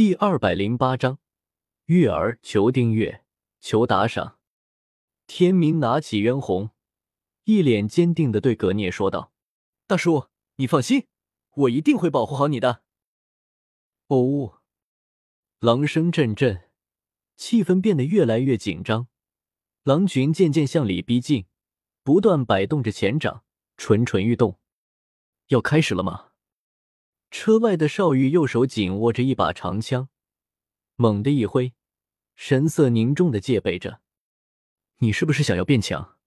第二百零八章，月儿求订阅，求打赏。天明拿起渊红，一脸坚定的对葛聂说道：“大叔，你放心，我一定会保护好你的。”哦，狼声阵阵，气氛变得越来越紧张。狼群渐渐向里逼近，不断摆动着前掌，蠢蠢欲动。要开始了吗？车外的邵玉右手紧握着一把长枪，猛地一挥，神色凝重的戒备着。你是不是想要变强？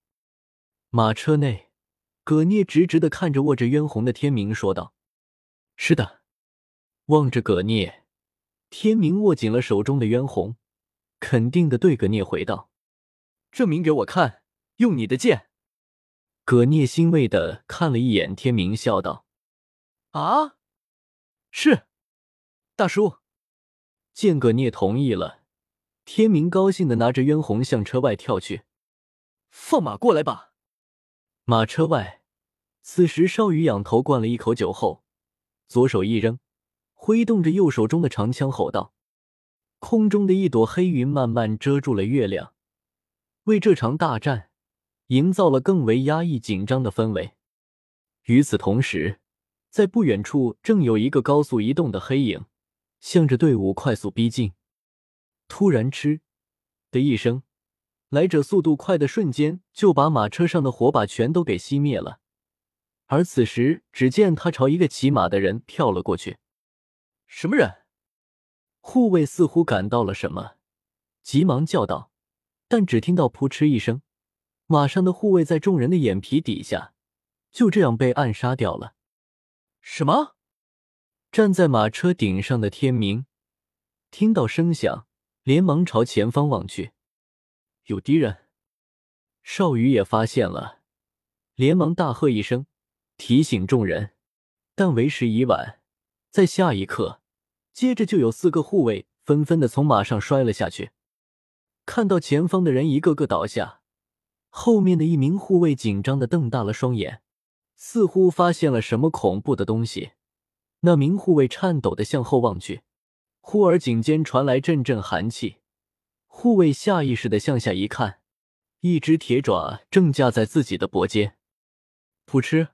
马车内，葛聂直直的看着握着渊红的天明说道：“是的。”望着葛聂，天明握紧了手中的渊红，肯定的对葛聂回道：“证明给我看，用你的剑。”葛聂欣慰的看了一眼天明，笑道：“啊。”是，大叔。见葛聂同意了，天明高兴的拿着渊红向车外跳去。放马过来吧！马车外，此时少羽仰头灌了一口酒后，左手一扔，挥动着右手中的长枪，吼道：“空中的一朵黑云慢慢遮住了月亮，为这场大战营造了更为压抑紧张的氛围。”与此同时。在不远处，正有一个高速移动的黑影，向着队伍快速逼近。突然，嗤的一声，来者速度快的瞬间就把马车上的火把全都给熄灭了。而此时，只见他朝一个骑马的人跳了过去。什么人？护卫似乎感到了什么，急忙叫道。但只听到扑哧一声，马上的护卫在众人的眼皮底下，就这样被暗杀掉了。什么？站在马车顶上的天明听到声响，连忙朝前方望去，有敌人。少羽也发现了，连忙大喝一声，提醒众人。但为时已晚，在下一刻，接着就有四个护卫纷纷的从马上摔了下去。看到前方的人一个个倒下，后面的一名护卫紧张的瞪大了双眼。似乎发现了什么恐怖的东西，那名护卫颤抖的向后望去，忽而颈间传来阵阵寒气，护卫下意识的向下一看，一只铁爪正架在自己的脖间，噗嗤，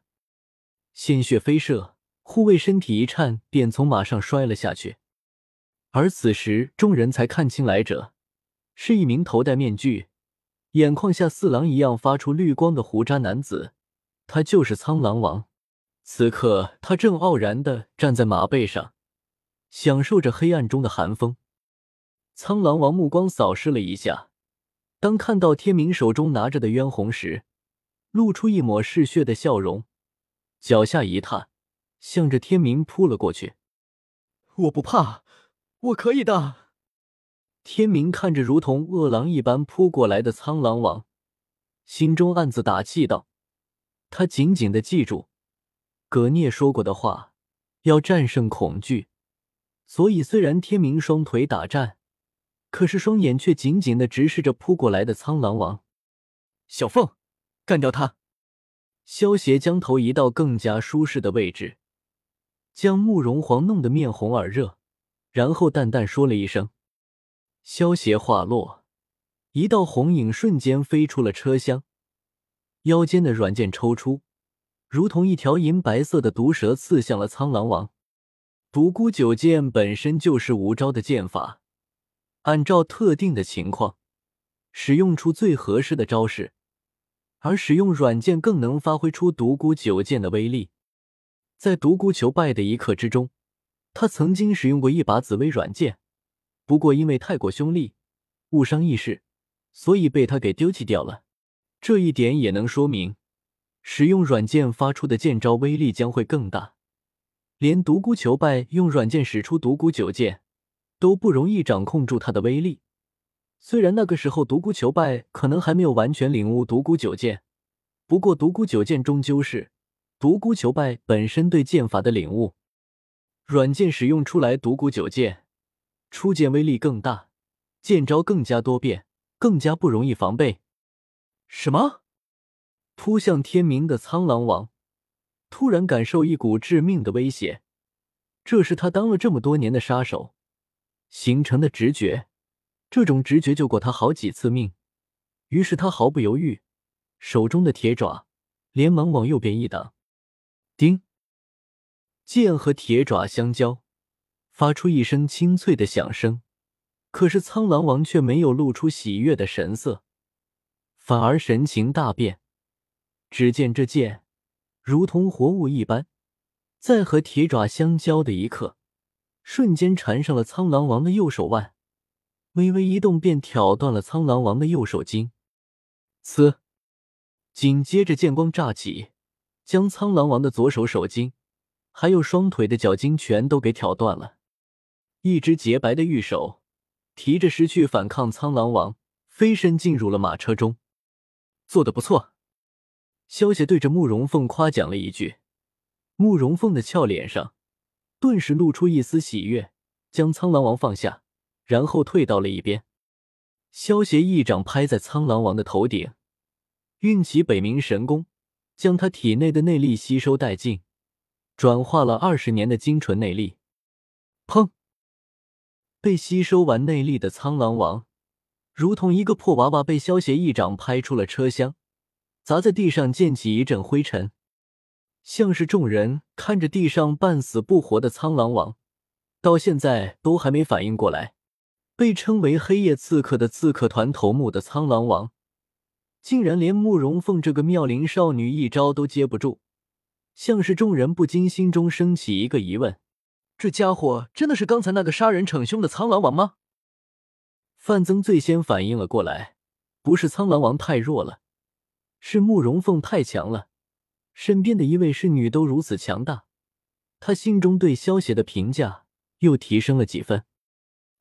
鲜血飞射，护卫身体一颤，便从马上摔了下去。而此时，众人才看清来者是一名头戴面具、眼眶下似狼一样发出绿光的胡渣男子。他就是苍狼王，此刻他正傲然的站在马背上，享受着黑暗中的寒风。苍狼王目光扫视了一下，当看到天明手中拿着的渊红时，露出一抹嗜血的笑容，脚下一踏，向着天明扑了过去。我不怕，我可以的。天明看着如同饿狼一般扑过来的苍狼王，心中暗自打气道。他紧紧的记住葛聂说过的话，要战胜恐惧。所以，虽然天明双腿打颤，可是双眼却紧紧的直视着扑过来的苍狼王。小凤，干掉他！萧邪将头移到更加舒适的位置，将慕容皇弄得面红耳热，然后淡淡说了一声。萧邪话落，一道红影瞬间飞出了车厢。腰间的软剑抽出，如同一条银白色的毒蛇刺向了苍狼王。独孤九剑本身就是无招的剑法，按照特定的情况，使用出最合适的招式，而使用软剑更能发挥出独孤九剑的威力。在独孤求败的一刻之中，他曾经使用过一把紫薇软剑，不过因为太过凶厉，误伤一时，所以被他给丢弃掉了。这一点也能说明，使用软剑发出的剑招威力将会更大。连独孤求败用软剑使出独孤九剑，都不容易掌控住它的威力。虽然那个时候独孤求败可能还没有完全领悟独孤九剑，不过独孤九剑终究是独孤求败本身对剑法的领悟。软剑使用出来，独孤九剑出剑威力更大，剑招更加多变，更加不容易防备。什么？扑向天明的苍狼王突然感受一股致命的威胁。这是他当了这么多年的杀手，形成的直觉，这种直觉救过他好几次命。于是他毫不犹豫，手中的铁爪连忙往右边一挡，叮！剑和铁爪相交，发出一声清脆的响声。可是苍狼王却没有露出喜悦的神色，反而神情大变。只见这剑如同活物一般，在和铁爪相交的一刻，瞬间缠上了苍狼王的右手腕，微微一动便挑断了苍狼王的右手筋。呲！紧接着剑光乍起，将苍狼王的左手手筋。还有双腿的脚筋全都给挑断了，一只洁白的玉手提着失去反抗苍狼王，飞身进入了马车中。做的不错，萧协对着慕容凤夸奖了一句。慕容凤的俏脸上顿时露出一丝喜悦，将苍狼王放下，然后退到了一边。萧协一掌拍在苍狼王的头顶，运起北冥神功，将他体内的内力吸收殆尽。转化了二十年的精纯内力，砰！被吸收完内力的苍狼王，如同一个破娃娃，被萧协一掌拍出了车厢，砸在地上，溅起一阵灰尘。像是众人看着地上半死不活的苍狼王，到现在都还没反应过来，被称为黑夜刺客的刺客团头目的苍狼王，竟然连慕容凤这个妙龄少女一招都接不住。像是众人不禁心中升起一个疑问：这家伙真的是刚才那个杀人逞凶的苍狼王吗？范增最先反应了过来，不是苍狼王太弱了，是慕容凤太强了。身边的一位侍女都如此强大，他心中对萧邪的评价又提升了几分。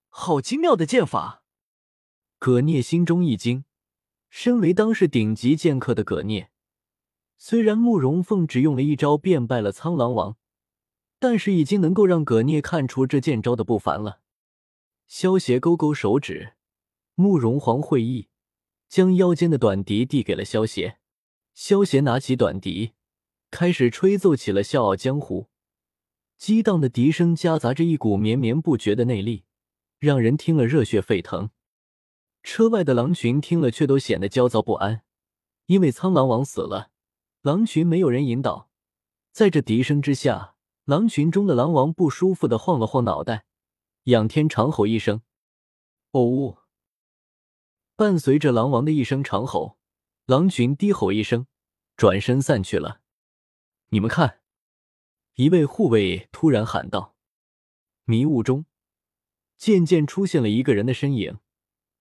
好精妙的剑法！葛聂心中一惊，身为当世顶级剑客的葛聂。虽然慕容凤只用了一招便败了苍狼王，但是已经能够让葛聂看出这剑招的不凡了。萧邪勾勾手指，慕容皇会意，将腰间的短笛递给了萧邪。萧邪拿起短笛，开始吹奏起了《笑傲江湖》。激荡的笛声夹杂着一股绵绵不绝的内力，让人听了热血沸腾。车外的狼群听了却都显得焦躁不安，因为苍狼王死了。狼群没有人引导，在这笛声之下，狼群中的狼王不舒服的晃了晃脑袋，仰天长吼一声：“哦呜！”伴随着狼王的一声长吼，狼群低吼一声，转身散去了。你们看，一位护卫突然喊道：“迷雾中，渐渐出现了一个人的身影，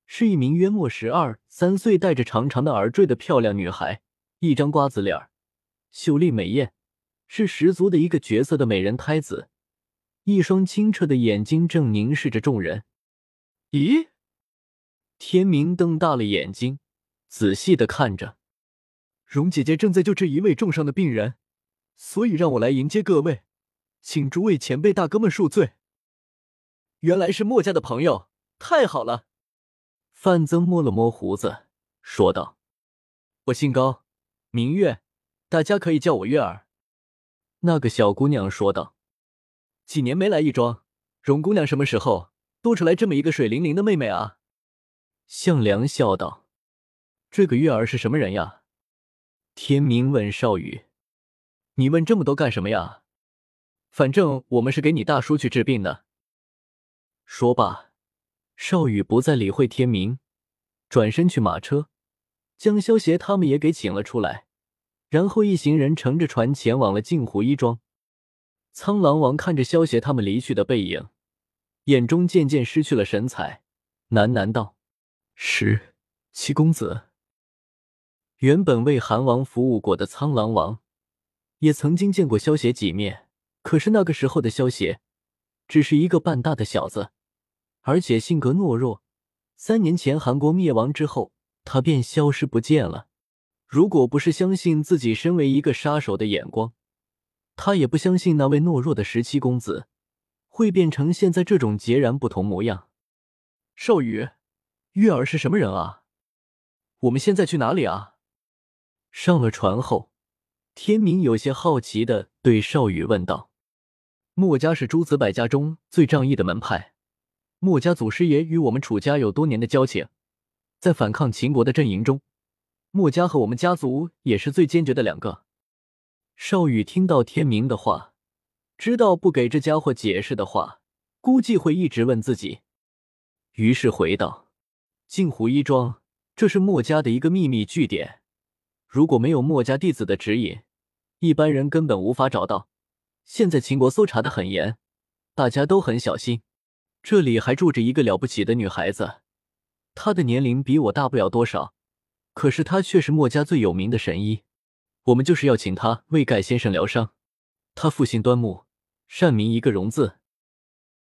是一名约莫十二三岁、戴着长长的耳坠的漂亮女孩。”一张瓜子脸儿，秀丽美艳，是十足的一个绝色的美人胎子。一双清澈的眼睛正凝视着众人。咦？天明瞪大了眼睛，仔细的看着。蓉姐姐正在救治一位重伤的病人，所以让我来迎接各位，请诸位前辈大哥们恕罪。原来是墨家的朋友，太好了。范增摸了摸胡子，说道：“我姓高。”明月，大家可以叫我月儿。”那个小姑娘说道。“几年没来一庄，荣姑娘什么时候多出来这么一个水灵灵的妹妹啊？”向良笑道。“这个月儿是什么人呀？”天明问少羽。“你问这么多干什么呀？反正我们是给你大叔去治病的。”说罢，少宇不再理会天明，转身去马车。将萧邪他们也给请了出来，然后一行人乘着船前往了镜湖一庄。苍狼王看着萧协他们离去的背影，眼中渐渐失去了神采，喃喃道：“十七公子。”原本为韩王服务过的苍狼王，也曾经见过萧协几面，可是那个时候的萧协，只是一个半大的小子，而且性格懦弱。三年前韩国灭亡之后。他便消失不见了。如果不是相信自己身为一个杀手的眼光，他也不相信那位懦弱的十七公子会变成现在这种截然不同模样。少宇，月儿是什么人啊？我们现在去哪里啊？上了船后，天明有些好奇的对少宇问道：“墨家是诸子百家中最仗义的门派，墨家祖师爷与我们楚家有多年的交情，在反抗秦国的阵营中，墨家和我们家族也是最坚决的两个。少羽听到天明的话，知道不给这家伙解释的话，估计会一直问自己，于是回道：“镜湖一庄，这是墨家的一个秘密据点，如果没有墨家弟子的指引，一般人根本无法找到。现在秦国搜查的很严，大家都很小心。这里还住着一个了不起的女孩子，她的年龄比我大不了多少，可是她却是墨家最有名的神医。我们就是要请他为盖先生疗伤。他父姓端木，善名一个荣字，